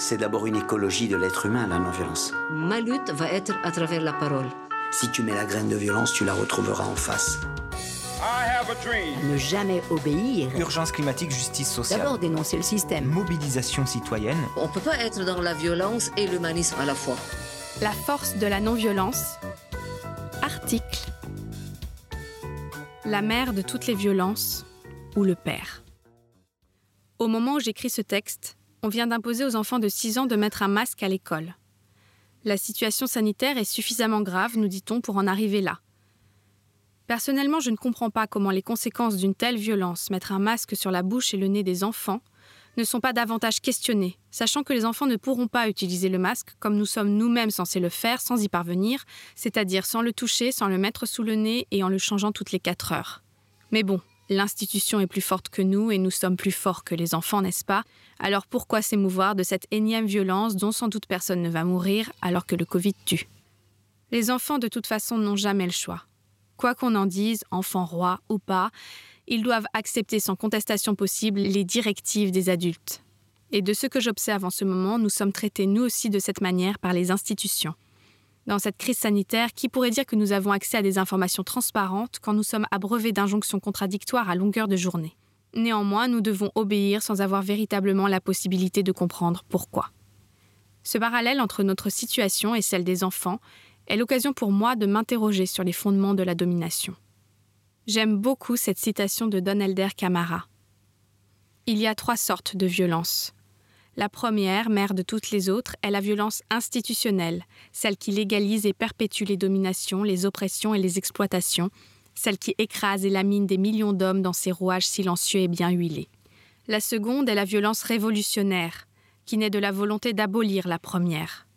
C'est d'abord une écologie de l'être humain, la non-violence. Ma lutte va être à travers la parole. Si tu mets la graine de violence, tu la retrouveras en face. Ne jamais obéir. Urgence climatique, justice sociale. D'abord dénoncer le système. Mobilisation citoyenne. On ne peut pas être dans la violence et l'humanisme à la fois. La force de la non-violence. Article. La mère de toutes les violences ou le père. Au moment où j'écris ce texte, on vient d'imposer aux enfants de 6 ans de mettre un masque à l'école. La situation sanitaire est suffisamment grave, nous dit-on, pour en arriver là. Personnellement, je ne comprends pas comment les conséquences d'une telle violence, mettre un masque sur la bouche et le nez des enfants, ne sont pas davantage questionnées, sachant que les enfants ne pourront pas utiliser le masque comme nous sommes nous-mêmes censés le faire sans y parvenir, c'est-à-dire sans le toucher, sans le mettre sous le nez et en le changeant toutes les 4 heures. Mais bon, L'institution est plus forte que nous et nous sommes plus forts que les enfants, n'est-ce pas? Alors pourquoi s'émouvoir de cette énième violence dont sans doute personne ne va mourir alors que le Covid tue? Les enfants de toute façon n'ont jamais le choix. Quoi qu'on en dise, enfants rois ou pas, ils doivent accepter sans contestation possible les directives des adultes. Et de ce que j'observe en ce moment, nous sommes traités nous aussi de cette manière par les institutions. Dans cette crise sanitaire, qui pourrait dire que nous avons accès à des informations transparentes quand nous sommes abreuvés d'injonctions contradictoires à longueur de journée Néanmoins, nous devons obéir sans avoir véritablement la possibilité de comprendre pourquoi. Ce parallèle entre notre situation et celle des enfants est l'occasion pour moi de m'interroger sur les fondements de la domination. J'aime beaucoup cette citation de Don Elder Camara. Il y a trois sortes de violence la première, mère de toutes les autres, est la violence institutionnelle, celle qui légalise et perpétue les dominations, les oppressions et les exploitations, celle qui écrase et lamine des millions d'hommes dans ses rouages silencieux et bien huilés. La seconde est la violence révolutionnaire, qui naît de la volonté d'abolir la première.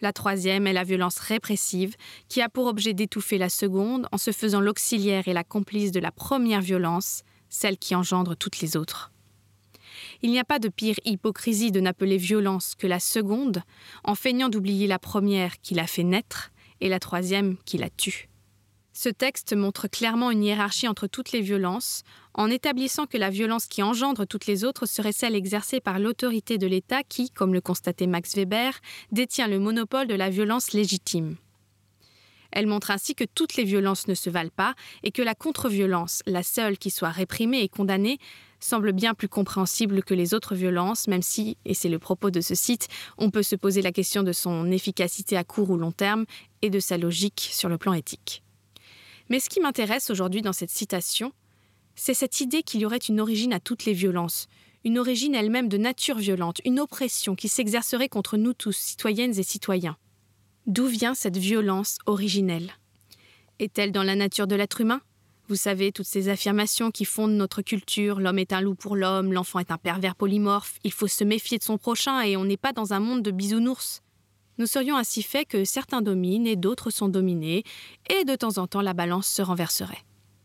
La troisième est la violence répressive, qui a pour objet d'étouffer la seconde en se faisant l'auxiliaire et la complice de la première violence, celle qui engendre toutes les autres. Il n'y a pas de pire hypocrisie de n'appeler violence que la seconde, en feignant d'oublier la première qui l'a fait naître et la troisième qui la tue. Ce texte montre clairement une hiérarchie entre toutes les violences, en établissant que la violence qui engendre toutes les autres serait celle exercée par l'autorité de l'État qui, comme le constatait Max Weber, détient le monopole de la violence légitime. Elle montre ainsi que toutes les violences ne se valent pas et que la contre-violence, la seule qui soit réprimée et condamnée, semble bien plus compréhensible que les autres violences, même si, et c'est le propos de ce site, on peut se poser la question de son efficacité à court ou long terme et de sa logique sur le plan éthique. Mais ce qui m'intéresse aujourd'hui dans cette citation, c'est cette idée qu'il y aurait une origine à toutes les violences, une origine elle-même de nature violente, une oppression qui s'exercerait contre nous tous, citoyennes et citoyens. D'où vient cette violence originelle? Est-elle dans la nature de l'être humain? Vous savez, toutes ces affirmations qui fondent notre culture, l'homme est un loup pour l'homme, l'enfant est un pervers polymorphe, il faut se méfier de son prochain et on n'est pas dans un monde de bisounours. Nous serions ainsi faits que certains dominent et d'autres sont dominés, et de temps en temps la balance se renverserait.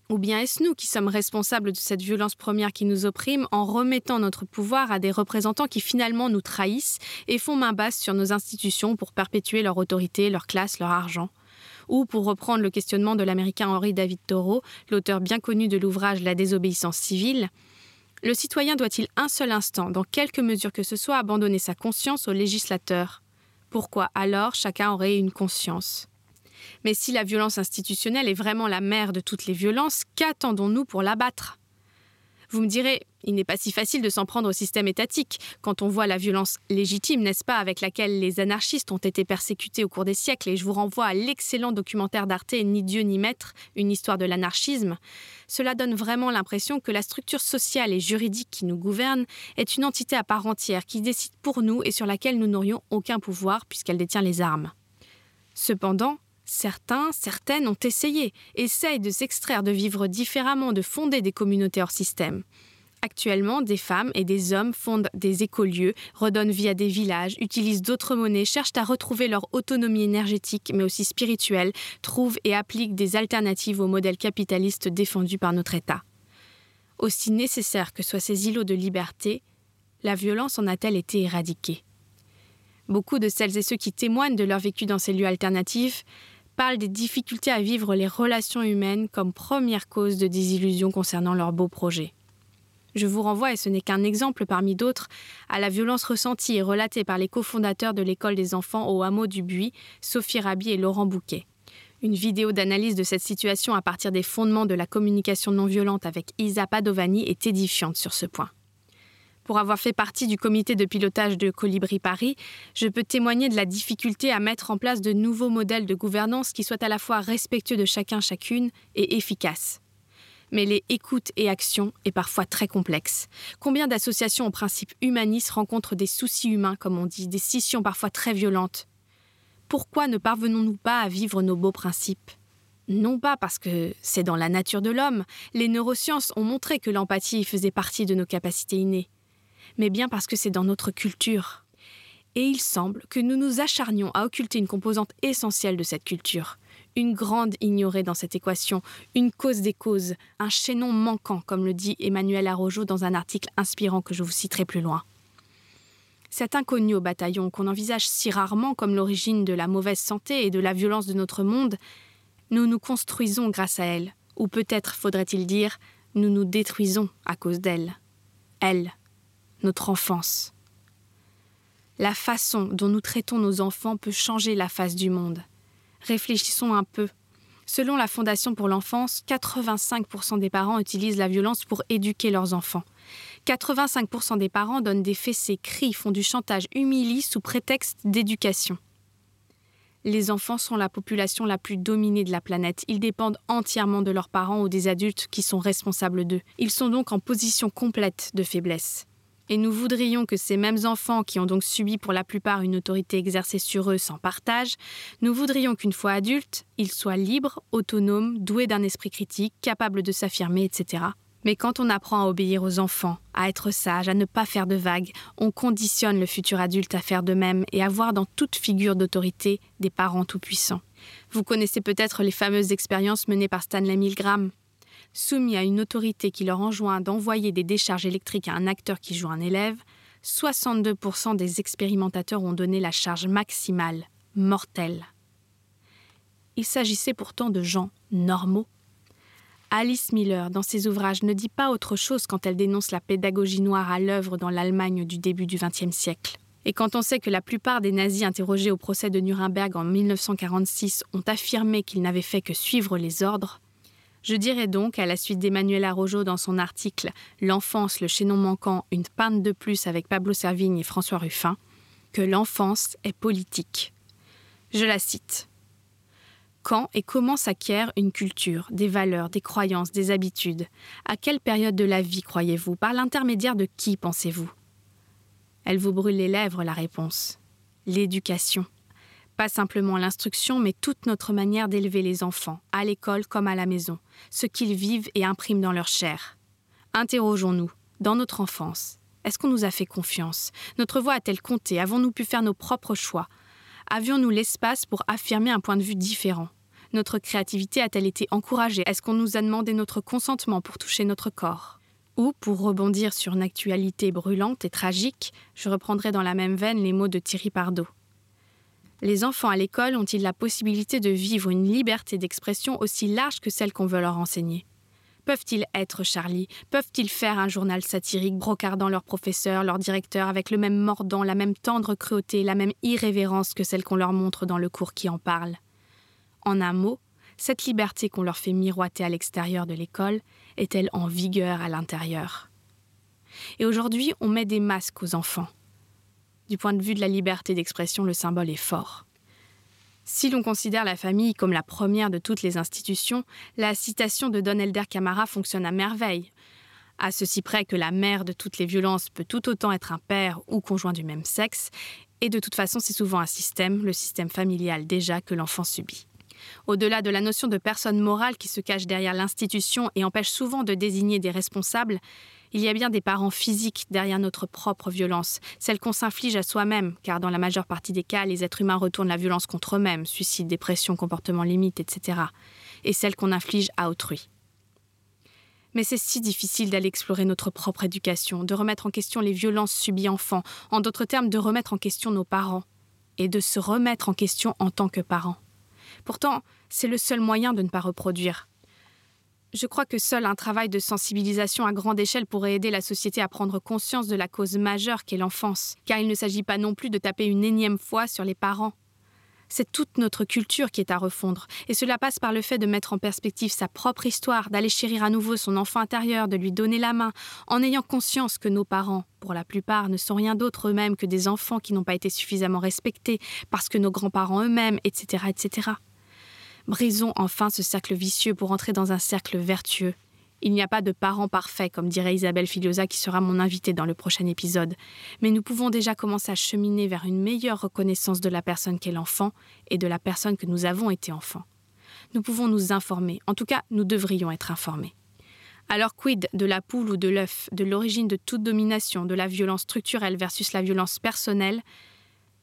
Ou bien est-ce nous qui sommes responsables de cette violence première qui nous opprime en remettant notre pouvoir à des représentants qui finalement nous trahissent et font main basse sur nos institutions pour perpétuer leur autorité, leur classe, leur argent? Ou pour reprendre le questionnement de l'américain Henri David Thoreau, l'auteur bien connu de l'ouvrage La désobéissance civile, le citoyen doit-il un seul instant, dans quelque mesure que ce soit, abandonner sa conscience au législateur? Pourquoi alors chacun aurait une conscience? Mais si la violence institutionnelle est vraiment la mère de toutes les violences, qu'attendons-nous pour l'abattre? Vous me direz, il n'est pas si facile de s'en prendre au système étatique quand on voit la violence légitime, n'est-ce pas, avec laquelle les anarchistes ont été persécutés au cours des siècles, et je vous renvoie à l'excellent documentaire d'Arte Ni Dieu ni Maître, une histoire de l'anarchisme. Cela donne vraiment l'impression que la structure sociale et juridique qui nous gouverne est une entité à part entière qui décide pour nous et sur laquelle nous n'aurions aucun pouvoir puisqu'elle détient les armes. Cependant, Certains, certaines ont essayé, essayent de s'extraire de vivre différemment, de fonder des communautés hors système. Actuellement, des femmes et des hommes fondent des écolieux, redonnent vie à des villages, utilisent d'autres monnaies, cherchent à retrouver leur autonomie énergétique mais aussi spirituelle, trouvent et appliquent des alternatives au modèle capitaliste défendu par notre État. Aussi nécessaires que soient ces îlots de liberté, la violence en a-t-elle été éradiquée Beaucoup de celles et ceux qui témoignent de leur vécu dans ces lieux alternatifs parlent des difficultés à vivre les relations humaines comme première cause de désillusion concernant leurs beaux projets. Je vous renvoie, et ce n'est qu'un exemple parmi d'autres, à la violence ressentie et relatée par les cofondateurs de l'école des enfants au hameau du Buis, Sophie Rabi et Laurent Bouquet. Une vidéo d'analyse de cette situation à partir des fondements de la communication non violente avec Isa Padovani est édifiante sur ce point. Pour avoir fait partie du comité de pilotage de Colibri Paris, je peux témoigner de la difficulté à mettre en place de nouveaux modèles de gouvernance qui soient à la fois respectueux de chacun chacune et efficaces. Mais les écoutes et actions est parfois très complexe. Combien d'associations au principe humaniste rencontrent des soucis humains, comme on dit, des scissions parfois très violentes? Pourquoi ne parvenons-nous pas à vivre nos beaux principes? Non pas parce que c'est dans la nature de l'homme, les neurosciences ont montré que l'empathie faisait partie de nos capacités innées, mais bien parce que c'est dans notre culture. Et il semble que nous nous acharnions à occulter une composante essentielle de cette culture, une grande ignorée dans cette équation, une cause des causes, un chaînon manquant, comme le dit Emmanuel Arrojo dans un article inspirant que je vous citerai plus loin. Cet inconnu au bataillon, qu'on envisage si rarement comme l'origine de la mauvaise santé et de la violence de notre monde, nous nous construisons grâce à elle, ou peut-être faudrait-il dire, nous nous détruisons à cause d'elle. Elle, notre enfance. La façon dont nous traitons nos enfants peut changer la face du monde. Réfléchissons un peu. Selon la Fondation pour l'enfance, 85% des parents utilisent la violence pour éduquer leurs enfants. 85% des parents donnent des fessées, crient, font du chantage, humilient sous prétexte d'éducation. Les enfants sont la population la plus dominée de la planète. Ils dépendent entièrement de leurs parents ou des adultes qui sont responsables d'eux. Ils sont donc en position complète de faiblesse. Et nous voudrions que ces mêmes enfants, qui ont donc subi pour la plupart une autorité exercée sur eux sans partage, nous voudrions qu'une fois adultes, ils soient libres, autonomes, doués d'un esprit critique, capables de s'affirmer, etc. Mais quand on apprend à obéir aux enfants, à être sage, à ne pas faire de vagues, on conditionne le futur adulte à faire de même et à voir dans toute figure d'autorité des parents tout-puissants. Vous connaissez peut-être les fameuses expériences menées par Stanley Milgram, soumis à une autorité qui leur enjoint d'envoyer des décharges électriques à un acteur qui joue un élève, 62% des expérimentateurs ont donné la charge maximale, mortelle. Il s'agissait pourtant de gens normaux. Alice Miller, dans ses ouvrages, ne dit pas autre chose quand elle dénonce la pédagogie noire à l'œuvre dans l'Allemagne du début du XXe siècle. Et quand on sait que la plupart des nazis interrogés au procès de Nuremberg en 1946 ont affirmé qu'ils n'avaient fait que suivre les ordres, je dirais donc, à la suite d'Emmanuel Arrojo dans son article L'enfance, le chaînon manquant, une panne de plus avec Pablo Servigne et François Ruffin, que l'enfance est politique. Je la cite. Quand et comment s'acquiert une culture, des valeurs, des croyances, des habitudes? À quelle période de la vie croyez-vous? Par l'intermédiaire de qui pensez-vous? Elle vous brûle les lèvres, la réponse. L'éducation. Pas simplement l'instruction, mais toute notre manière d'élever les enfants, à l'école comme à la maison, ce qu'ils vivent et impriment dans leur chair. Interrogeons-nous, dans notre enfance, est-ce qu'on nous a fait confiance? Notre voix a-t-elle compté? Avons-nous pu faire nos propres choix? Avions-nous l'espace pour affirmer un point de vue différent? Notre créativité a-t-elle été encouragée? Est-ce qu'on nous a demandé notre consentement pour toucher notre corps? Ou, pour rebondir sur une actualité brûlante et tragique, je reprendrai dans la même veine les mots de Thierry Pardot. Les enfants à l'école ont-ils la possibilité de vivre une liberté d'expression aussi large que celle qu'on veut leur enseigner? Peuvent-ils être Charlie? Peuvent-ils faire un journal satirique brocardant leur professeur, leur directeur avec le même mordant, la même tendre cruauté, la même irrévérence que celle qu'on leur montre dans le cours qui en parle? En un mot, cette liberté qu'on leur fait miroiter à l'extérieur de l'école est-elle en vigueur à l'intérieur? Et aujourd'hui, on met des masques aux enfants. Du point de vue de la liberté d'expression, le symbole est fort. Si l'on considère la famille comme la première de toutes les institutions, la citation de Don Elder Camara fonctionne à merveille. À ceci près que la mère de toutes les violences peut tout autant être un père ou conjoint du même sexe, et de toute façon c'est souvent un système, le système familial déjà, que l'enfant subit. Au-delà de la notion de personne morale qui se cache derrière l'institution et empêche souvent de désigner des responsables, il y a bien des parents physiques derrière notre propre violence, celle qu'on s'inflige à soi-même, car dans la majeure partie des cas, les êtres humains retournent la violence contre eux-mêmes, suicide, dépression, comportement limite, etc., et celle qu'on inflige à autrui. Mais c'est si difficile d'aller explorer notre propre éducation, de remettre en question les violences subies enfants, en d'autres termes, de remettre en question nos parents, et de se remettre en question en tant que parents. Pourtant, c'est le seul moyen de ne pas reproduire. Je crois que seul un travail de sensibilisation à grande échelle pourrait aider la société à prendre conscience de la cause majeure qu'est l'enfance, car il ne s'agit pas non plus de taper une énième fois sur les parents. C'est toute notre culture qui est à refondre, et cela passe par le fait de mettre en perspective sa propre histoire, d'aller chérir à nouveau son enfant intérieur, de lui donner la main, en ayant conscience que nos parents, pour la plupart, ne sont rien d'autre eux-mêmes que des enfants qui n'ont pas été suffisamment respectés, parce que nos grands-parents eux-mêmes, etc., etc. Brisons enfin ce cercle vicieux pour entrer dans un cercle vertueux. Il n'y a pas de parents parfaits, comme dirait Isabelle Filiosa, qui sera mon invitée dans le prochain épisode, mais nous pouvons déjà commencer à cheminer vers une meilleure reconnaissance de la personne qu'est l'enfant et de la personne que nous avons été enfant. Nous pouvons nous informer, en tout cas nous devrions être informés. Alors quid de la poule ou de l'œuf, de l'origine de toute domination, de la violence structurelle versus la violence personnelle?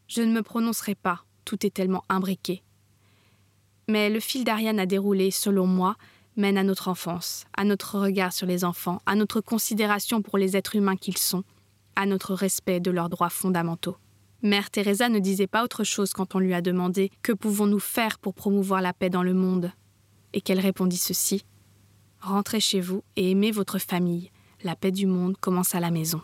Je ne me prononcerai pas, tout est tellement imbriqué, mais le fil d'Ariane à dérouler, selon moi, mène à notre enfance, à notre regard sur les enfants, à notre considération pour les êtres humains qu'ils sont, à notre respect de leurs droits fondamentaux. Mère Teresa ne disait pas autre chose quand on lui a demandé Que pouvons-nous faire pour promouvoir la paix dans le monde? Et qu'elle répondit ceci Rentrez chez vous et aimez votre famille. La paix du monde commence à la maison.